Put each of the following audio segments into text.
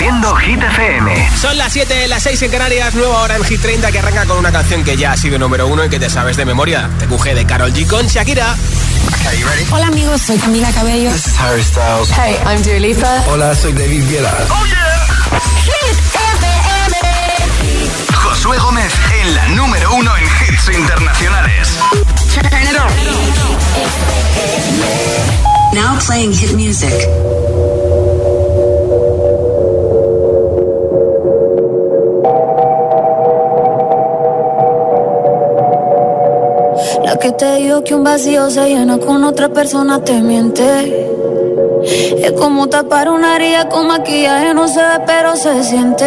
Haciendo Hit FM. Son las 7, las 6 en Canarias, nueva hora en Hit 30 que arranca con una canción que ya ha sido número uno y que te sabes de memoria. Te cuje de Carol G con Shakira. Hola amigos, soy Camila Cabello. This is Harry Styles. Hey, I'm Dua Lipa. Hola, soy David Guetta. Oh yeah. Hit FM. Josué Gómez en la número uno en hits internacionales. Now playing hit music. Que te dijo que un vacío se llena con otra persona te miente. Es como tapar una herida con maquillaje, no se ve, pero se siente.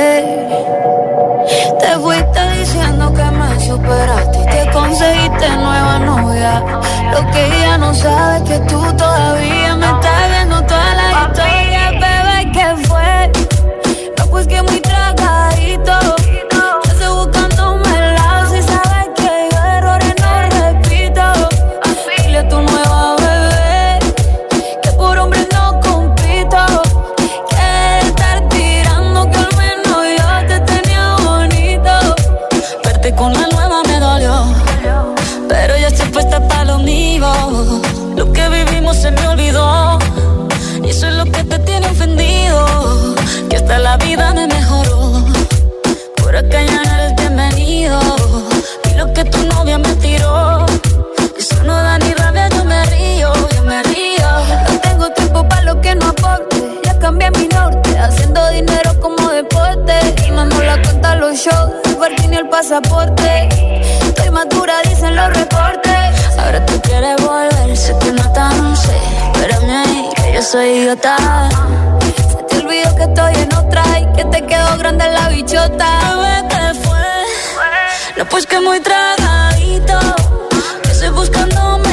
Te fuiste diciendo que me superaste y te conseguiste nueva novia. Lo que ella no sabe es que tú todavía pasaporte. Estoy madura, dicen los reportes. Ahora tú quieres volver, sé que no tan sé. Espérame que yo soy idiota. Se te olvidó que estoy en otra y que te quedó grande la bichota. Bebé, ¿qué fue? No, pues que muy tragadito. Que estoy buscándome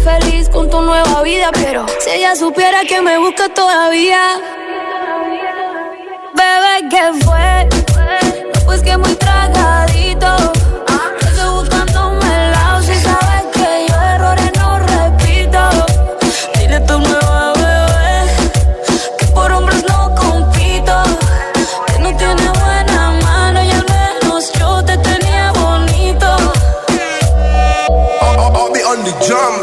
feliz con tu nueva vida, pero si ella supiera que me busca todavía. Bebé, ¿qué fue? pues que muy tragadito. Estoy buscándome el lado si sabes que yo errores no repito. Dile tu nueva bebé que por hombres no compito. Que no tiene buena mano y al menos yo te tenía bonito. I'll, be on the drums.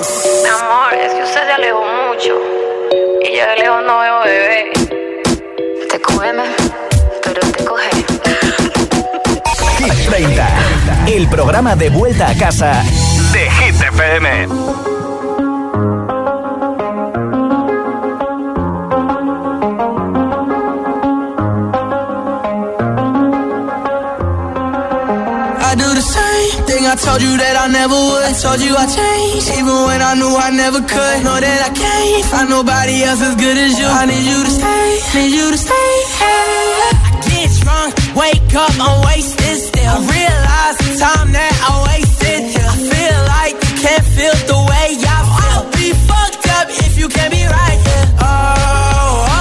El programa de vuelta a casa de Hit FM. I told you that I never would. Told you I changed, even when I knew I never could. Know that I can't find nobody else as good as you. I need you to stay, need you to stay. I get drunk, wake up, I'm time that I wasted. I feel like you can't feel the way I feel. I'll be fucked up if you can't be right here. Oh. oh.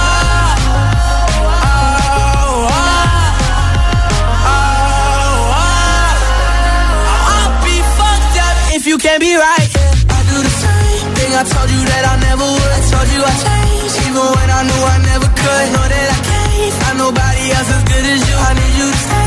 Oh I'll be fucked up if you can't be right. Yeah. I do the same thing I told you that I never would. I told you I changed, even when I knew I never could. Know that I can't find nobody else as good as you. I need you to stay,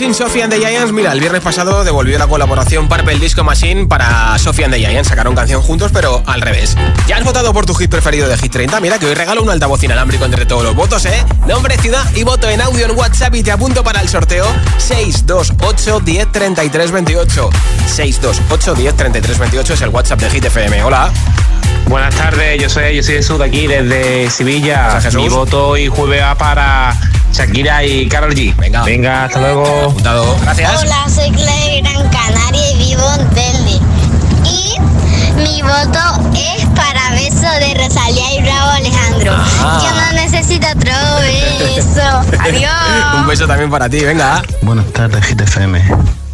Machine, Sophie and the Giants. Mira, el viernes pasado devolvió la colaboración Purple Disco Machine para Sophie and the Giants. Sacaron canción juntos, pero al revés. Ya has votado por tu hit preferido de Hit 30. Mira que hoy regalo un altavoz inalámbrico entre todos los votos, ¿eh? Nombre, ciudad y voto en audio en WhatsApp y te apunto para el sorteo 628 10 33 28. 628 10 33 28 es el WhatsApp de Hit FM. Hola. Buenas tardes, yo soy, yo soy Jesús de aquí, desde Sevilla. Mi voto hoy jueves para Shakira y Carol G. Venga. Venga, hasta luego. Apuntado. Gracias. Hola, soy Clay Gran Canaria y vivo en Telde. Y mi voto es para beso de Rosalía y Bravo Alejandro. Ah. Yo no necesito otro beso. Adiós. Un beso también para ti, venga. Buenas tardes, GTFM.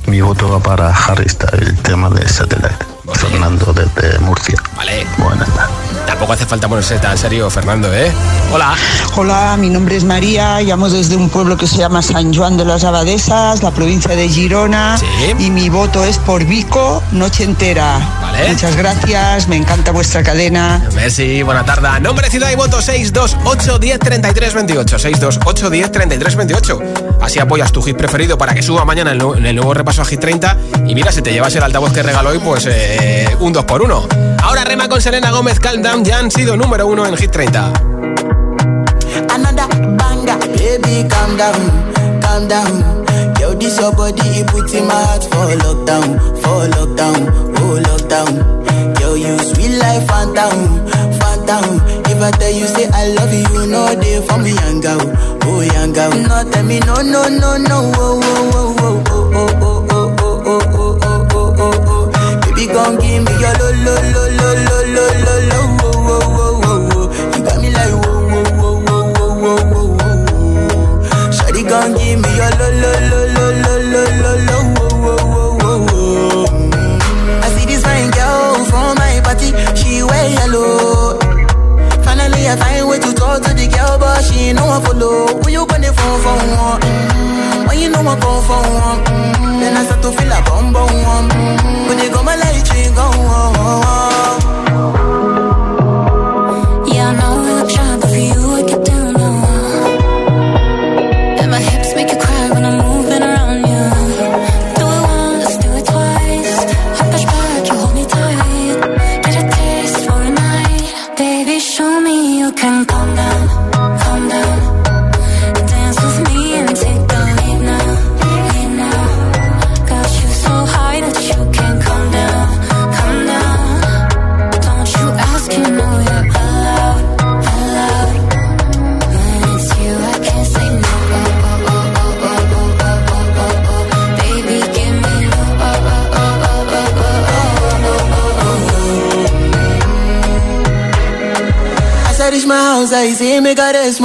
Mi voto va para Harry Styles, el tema de Satellite. Fernando desde Murcia. Vale. Buenas tardes. Tampoco hace falta ponerse tan serio, Fernando, ¿eh? Hola. Hola, mi nombre es María, llamo desde un pueblo que se llama San Juan de las Abadesas, la provincia de Girona. Y mi voto es por Vico, noche entera. Vale. Muchas gracias, me encanta vuestra cadena. Messi, buena tarde. Nombre, ciudad y voto 628 10 33 28. 628 10 33 28. Así apoyas tu hit preferido para que suba mañana en el nuevo repaso a Hit 30. Y mira, si te llevas el altavoz que regaló hoy, pues eh, un 2 por 1 Ahora rema con Selena Gómez, Calm Down, ya han sido número uno en Hit 30. Another banger, baby, calm down, calm down. Yo, this your body, it puts in my heart for lockdown, for lockdown, oh lockdown. Yo, you sweet life, phantom, phantom. If I tell you, say I love you, you know they for me, young girl, oh young girl. No, tell me, no, no, no, no, oh, oh, oh, oh, oh, oh, oh. gon' give me your lo lo lo lo lo lo lo lo wo wo wo. Shawty gon' give me your lo lo lo lo lo lo lo lo wo wo wo wo. I see this fine girl from my party, she wear yellow. Finally I find way to talk to the girl, but she ain't no one follow. Who you gonna phone for one? When you know I come for one, then I start to feel a bum bum one. When you go my light, you go on. I say make a rest.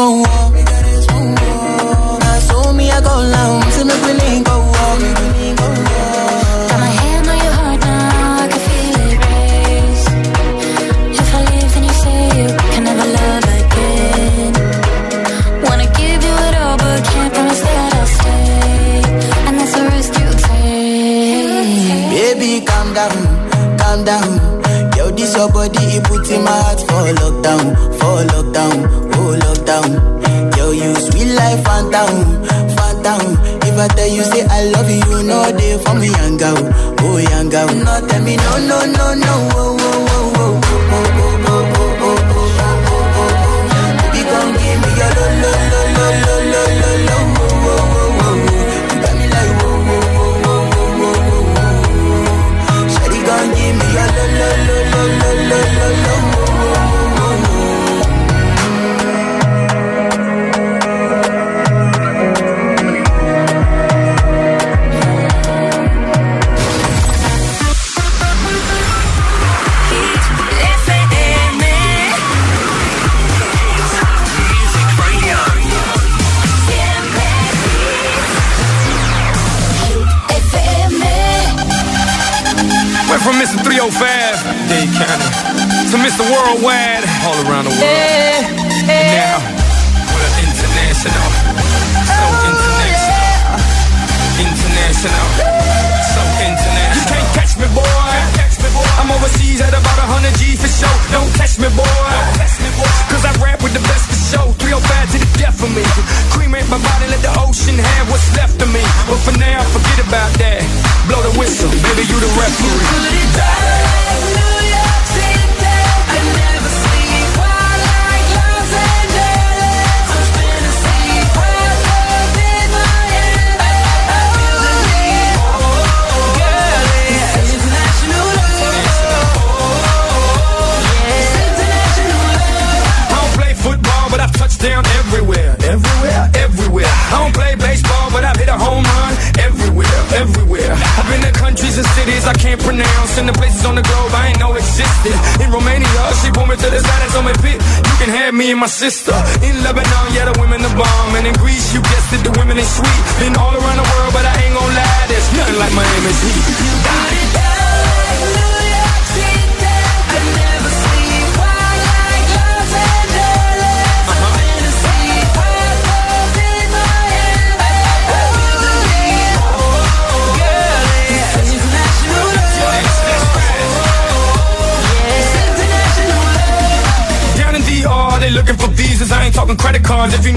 Puts in my heart for lockdown, for lockdown, oh lockdown. Yo, you sweet life, phantom, phantom. If I tell you, say I love you, you know they for me, young girl, oh young girl. No, tell me, no, no, no, no, oh,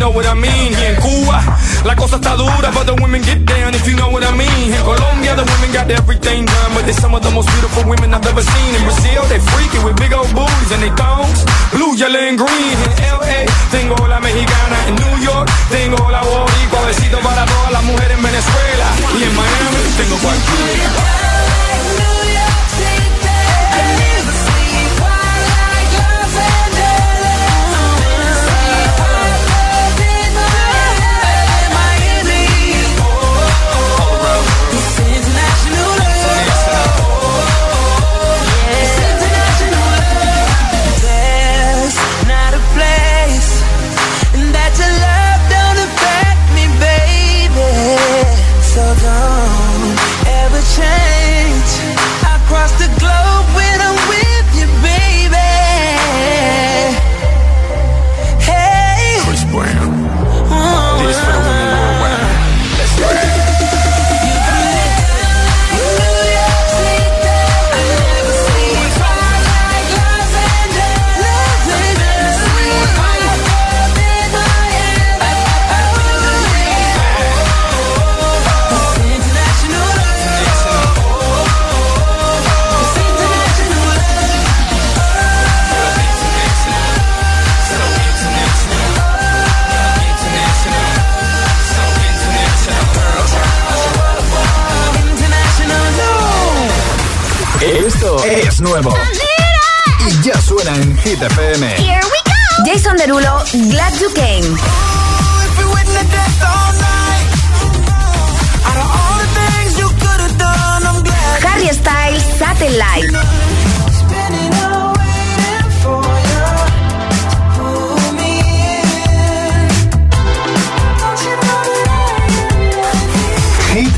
know what I mean. Cuba, la cosa está dura, but the women get down if you know what I mean. In Colombia, the women got everything done, but they're some of the most beautiful women I've ever seen. In Brazil, they freaky with big old booties and they thongs, blue, yellow, and green. In LA, tengo la mexicana. In New York, tengo la boricua. Besito para todas las mujeres en Venezuela. Y en Miami, tengo cualquiera. Es nuevo. Y ya suena en Hit FM. Here we go. Jason Derulo, Glad You Came. Harry Styles, Satellite.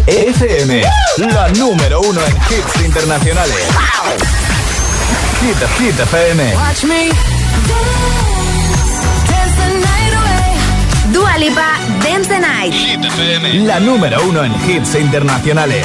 FM, la número uno en hits internacionales. Hit, Hit FM. Watch me Dua Lipa, Dance the Night. Hit FM, la número uno en hits internacionales.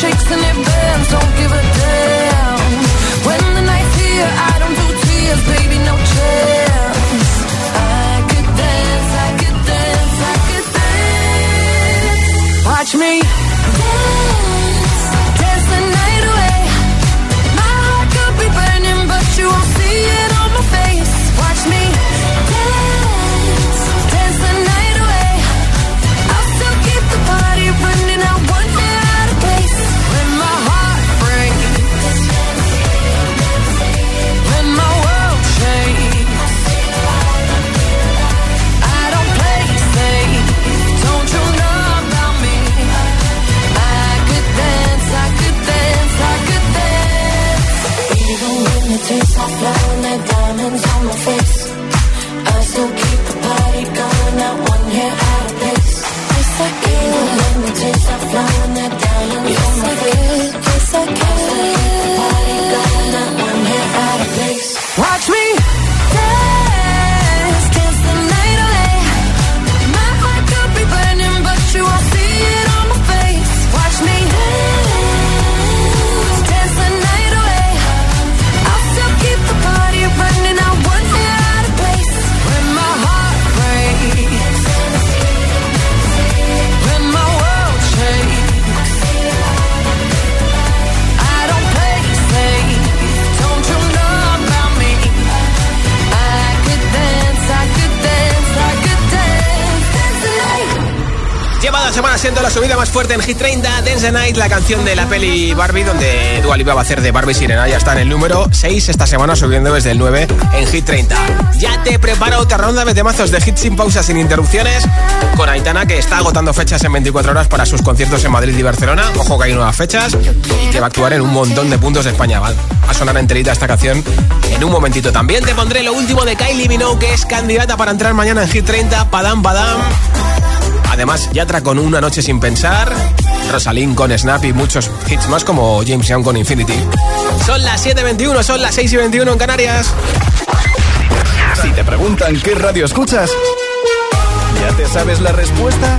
shakes and it bends. Don't give a damn. Fuerte en Hit 30, Dance Night, la canción de la peli Barbie, donde Dua Lipa va a hacer de Barbie Sirena, ya está en el número 6 esta semana, subiendo desde el 9 en Hit 30. Ya te preparo otra ronda de temazos de hit sin pausas, sin interrupciones, con Aitana, que está agotando fechas en 24 horas para sus conciertos en Madrid y Barcelona. Ojo que hay nuevas fechas y que va a actuar en un montón de puntos de España. Va a sonar enterita esta canción en un momentito. También te pondré lo último de Kylie Minogue, que es candidata para entrar mañana en Hit 30, Padam Padam. Además, Yatra con Una Noche Sin Pensar, Rosalind con Snap y muchos hits más como James Young con Infinity. Son las 7.21, son las 6.21 en Canarias. Si te preguntan qué radio escuchas, ¿ya te sabes la respuesta?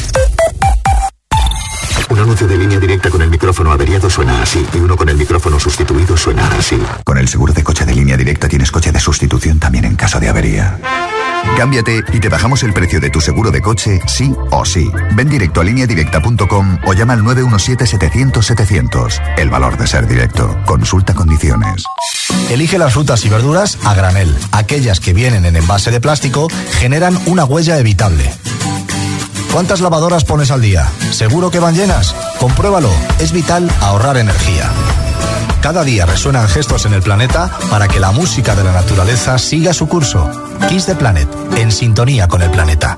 Un anuncio de línea directa con el micrófono averiado suena así y uno con el micrófono sustituido suena así. Con el seguro de coche de línea directa tienes coche de sustitución también en caso de avería. Cámbiate y te bajamos el precio de tu seguro de coche, sí o sí. Ven directo a lineadirecta.com o llama al 917-700-700. El valor de ser directo. Consulta condiciones. Elige las frutas y verduras a granel. Aquellas que vienen en envase de plástico generan una huella evitable. ¿Cuántas lavadoras pones al día? ¿Seguro que van llenas? Compruébalo, es vital ahorrar energía. Cada día resuenan gestos en el planeta para que la música de la naturaleza siga su curso. Kiss the Planet, en sintonía con el planeta.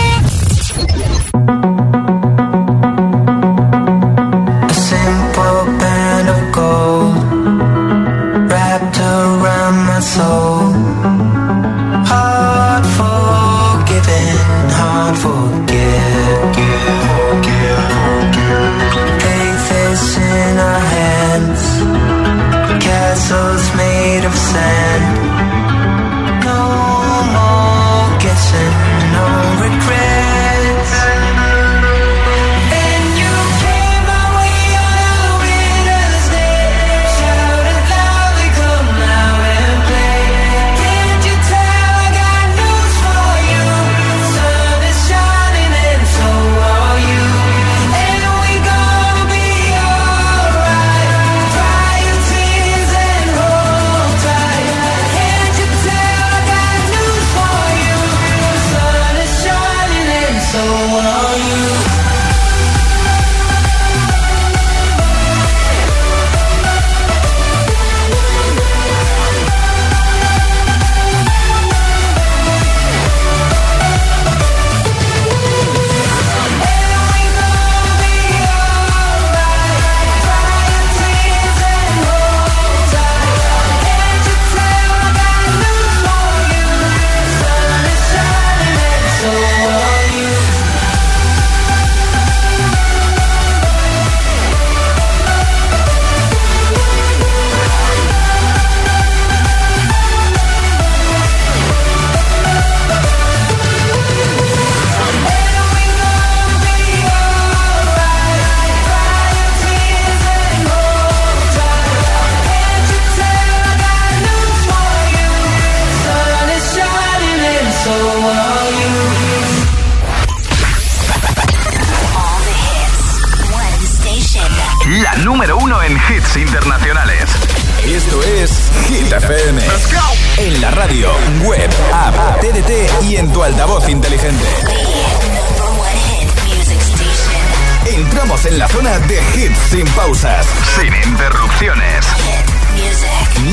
pausas, sin interrupciones.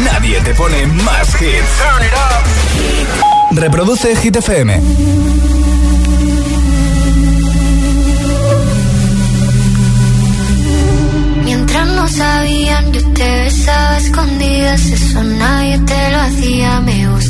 Nadie te pone más hits. Reproduce Hit FM. Mientras no sabían, yo te besaba escondidas. Eso nadie te lo hacía, me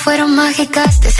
fueron mágicas. Te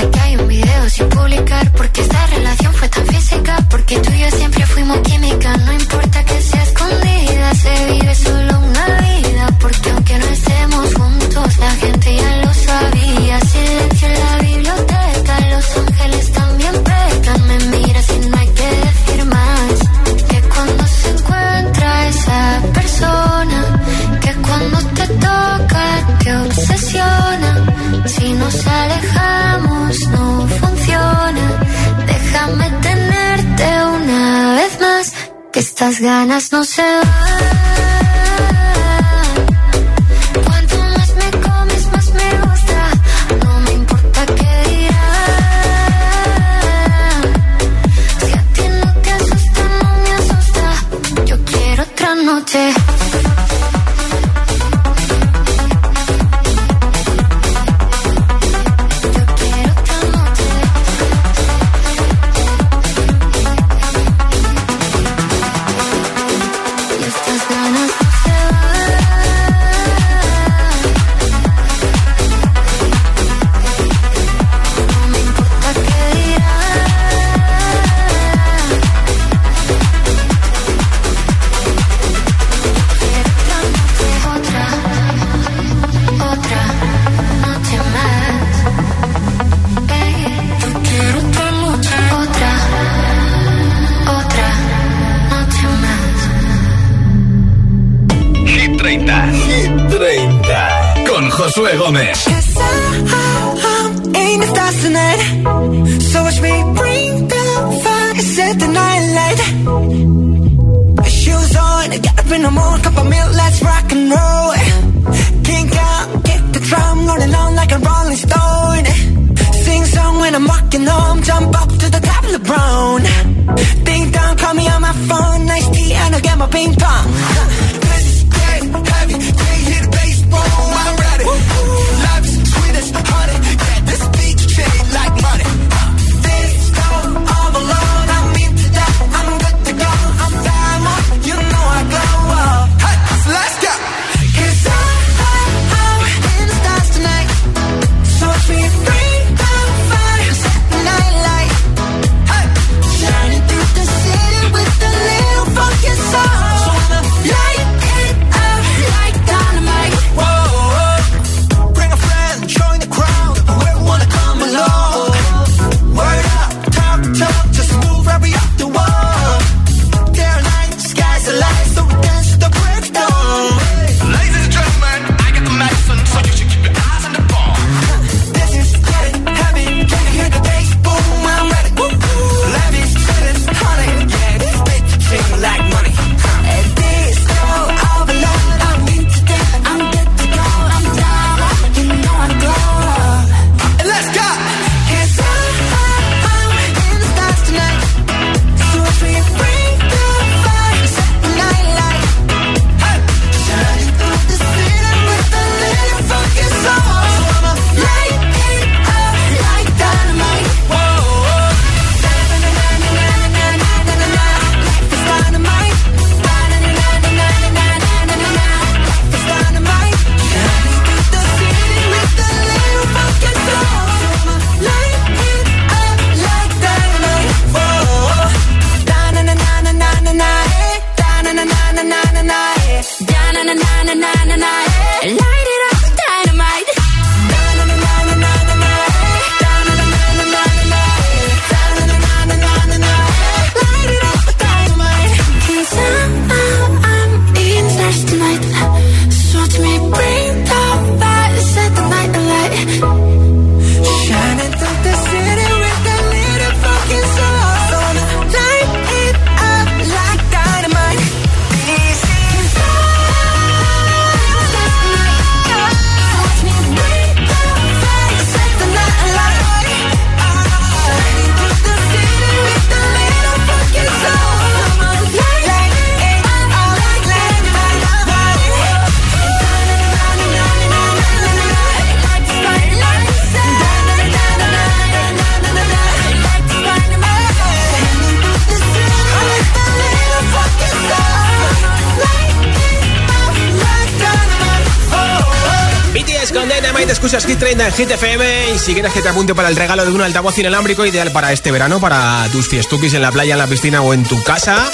en Hit FM y si quieres que te apunte para el regalo de un altavoz inalámbrico ideal para este verano, para tus fiestukis en la playa, en la piscina o en tu casa,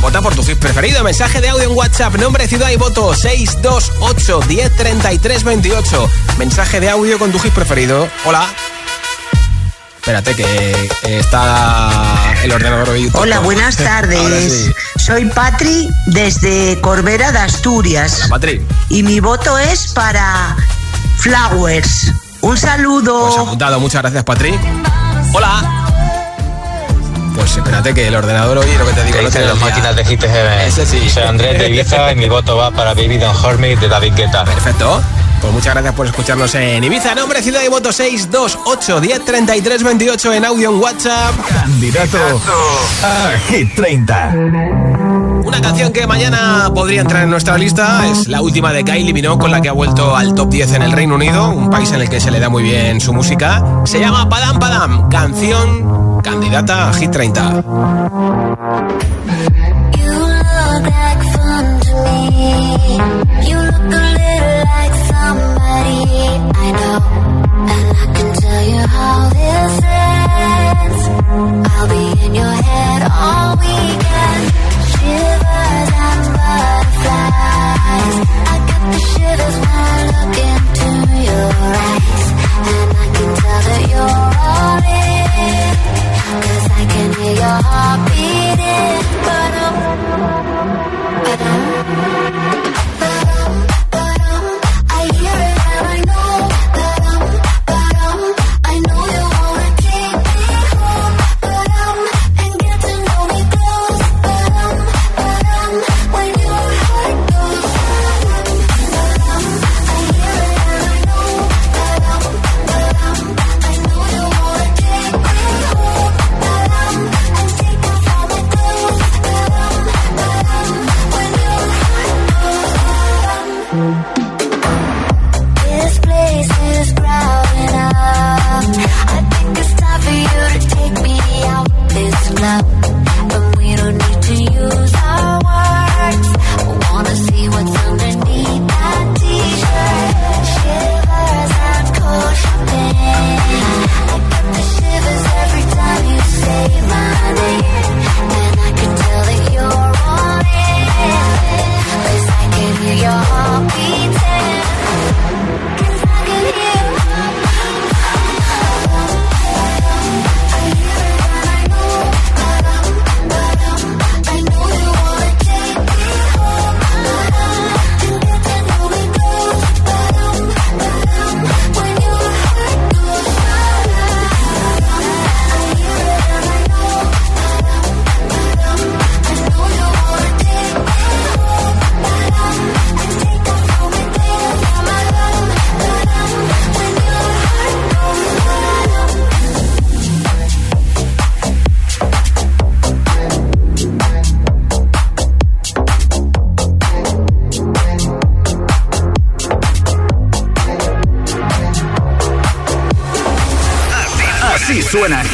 vota por tu hit preferido. Mensaje de audio en WhatsApp, nombre, ciudad y voto 628 1033 28. Mensaje de audio con tu hit preferido. Hola. Espérate que está el ordenador hoy. Hola, buenas tardes. Soy Patri desde Corbera de Asturias. Hola, Patri. Y mi voto es para Flowers. Un saludo. Pues apuntado, muchas gracias, Patri. Hola. Pues espérate que el ordenador hoy lo que te digo. No las máquinas de Hit Ese sí. Soy Andrés de Ibiza y mi voto va para Baby Don't Hurt Me de David Guetta. Perfecto. Pues muchas gracias por escucharnos en Ibiza. Nombre, ciudad y voto 628 1033 28 en audio en WhatsApp. Candidato a Hit 30. Una canción que mañana podría entrar en nuestra lista es la última de Kylie Minogue con la que ha vuelto al top 10 en el Reino Unido, un país en el que se le da muy bien su música. Se llama Padam Padam, canción candidata a Hit 30. I know, and I can tell you how this ends. I'll be in your head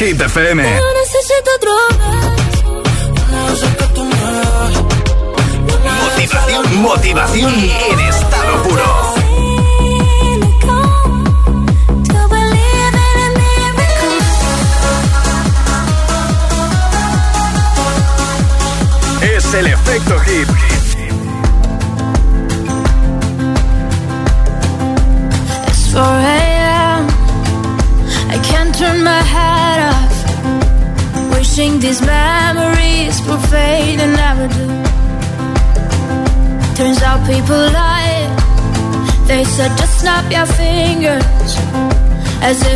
Suena Hit FM.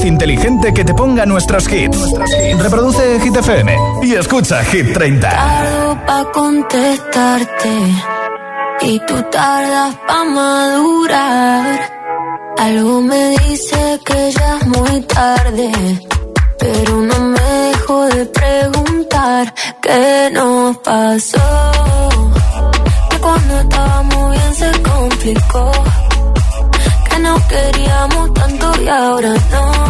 altavoz inteligente que te ponga nuestros hits. Reproduce Hit FM y escucha Hit 30. Tardo pa contestarte y tú tardas pa madurar. Algo me dice que ya es muy tarde, pero no me dejo de preguntar qué nos pasó. Que cuando estábamos bien se complicó, que no queríamos tanto y ahora no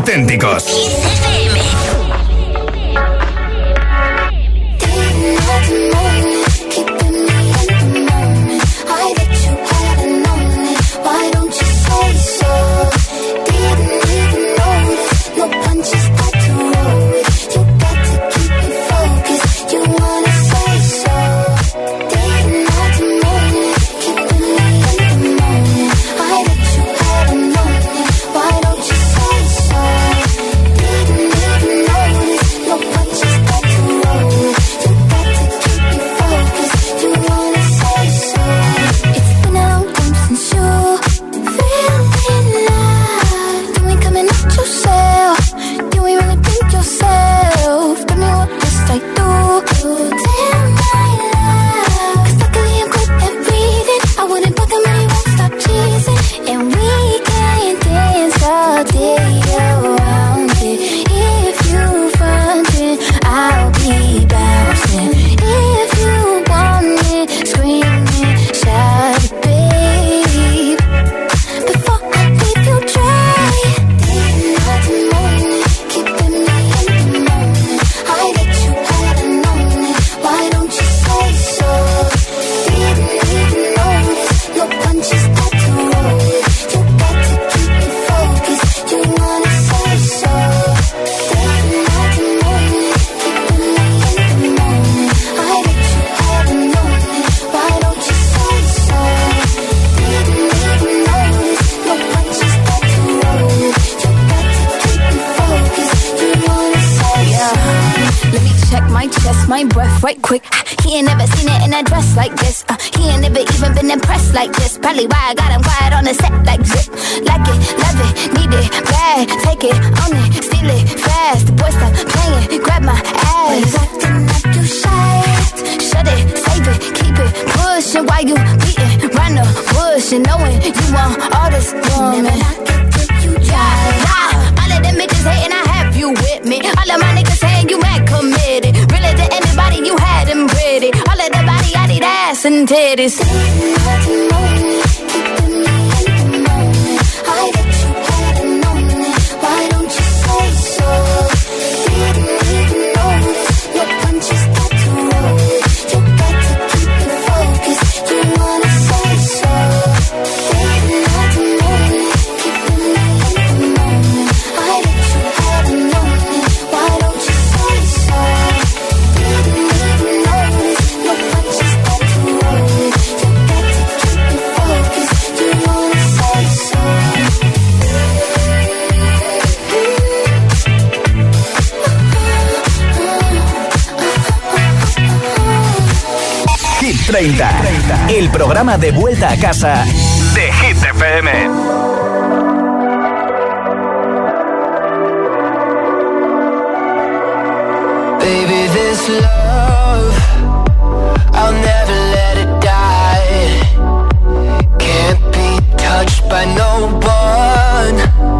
Auténticos. My chest, my breath right quick. He ain't never seen it in a dress like this. Uh, he ain't never even been impressed like this. Probably why I got him quiet on the set like zip. Like it, love it, need it, bad. Take it, own it, steal it, fast. The boy stop playing, grab my ass. acting like you shy. Shut it, save it, keep it pushing Why you beating round the bush and knowing you want all this woman. Yeah, yeah. All of them bitches hating, I have you with me. All of my niggas saying you mad committed. Really to anybody, you had them pretty. All of the body, I need ass and titties. 30. El programa de vuelta a casa de Hit FM. love, I'll never let it die. Can't be touched by no one.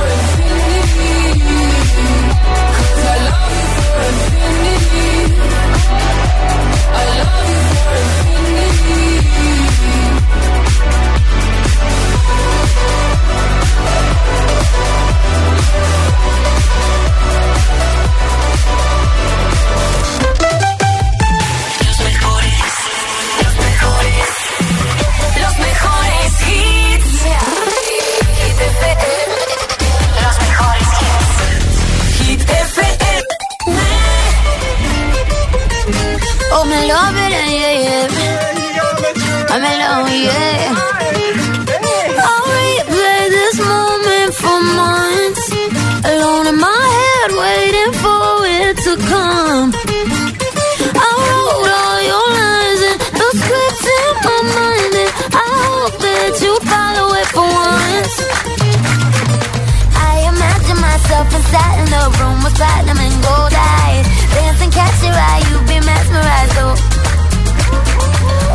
love Love it, yeah, yeah. I'm alone, yeah. I'll replay this moment for months. Alone in my head, waiting for it to come. I wrote all your lines and the scripts in my mind, and I hope that you follow it for once. I imagine myself inside in the room with platinum and gold eyes. Dancing, catch your eye, you be mesmerized. Oh,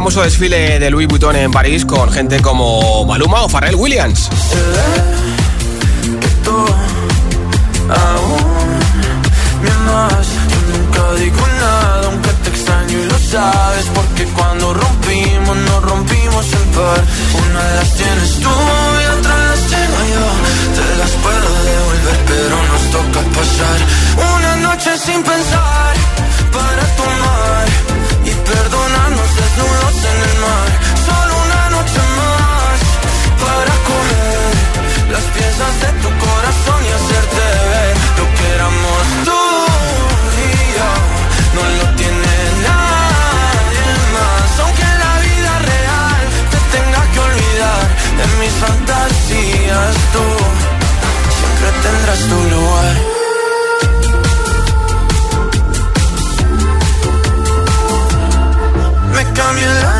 Famoso desfile de Louis Vuitton en París con gente como Maluma o Pharrell Williams. sabes. Porque cuando rompimos, nos rompimos en par. Una de las tienes tú y otra las tengo yo. Te las puedo devolver, pero nos toca pasar una noche sin pensar para tomar y perdonarnos Solo una noche más para coger las piezas de tu corazón y hacerte ver lo que éramos tú y yo. No lo tiene nadie más, aunque en la vida real te tenga que olvidar de mis fantasías. Tú siempre tendrás tu lugar. cambia el ánimo,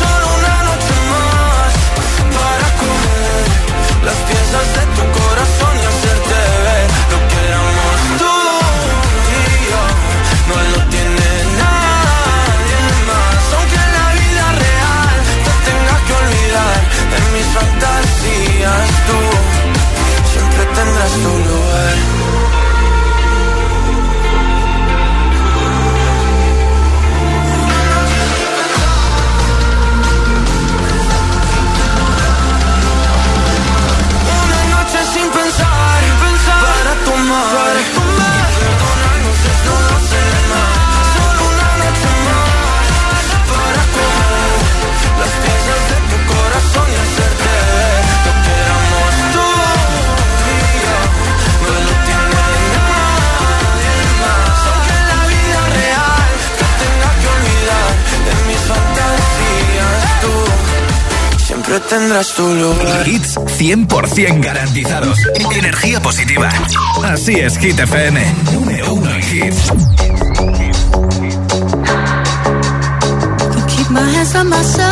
Solo una noche más para comer las piezas de tu corazón y hacerte ver lo que éramos tú y yo. No lo tiene nadie más, aunque en la vida real te tenga que olvidar de mis fantasías. Tú siempre tendrás tu 100% garantizados. Energía positiva. Así es, Hit FM. Número uno en hits. Keep my hands on myself.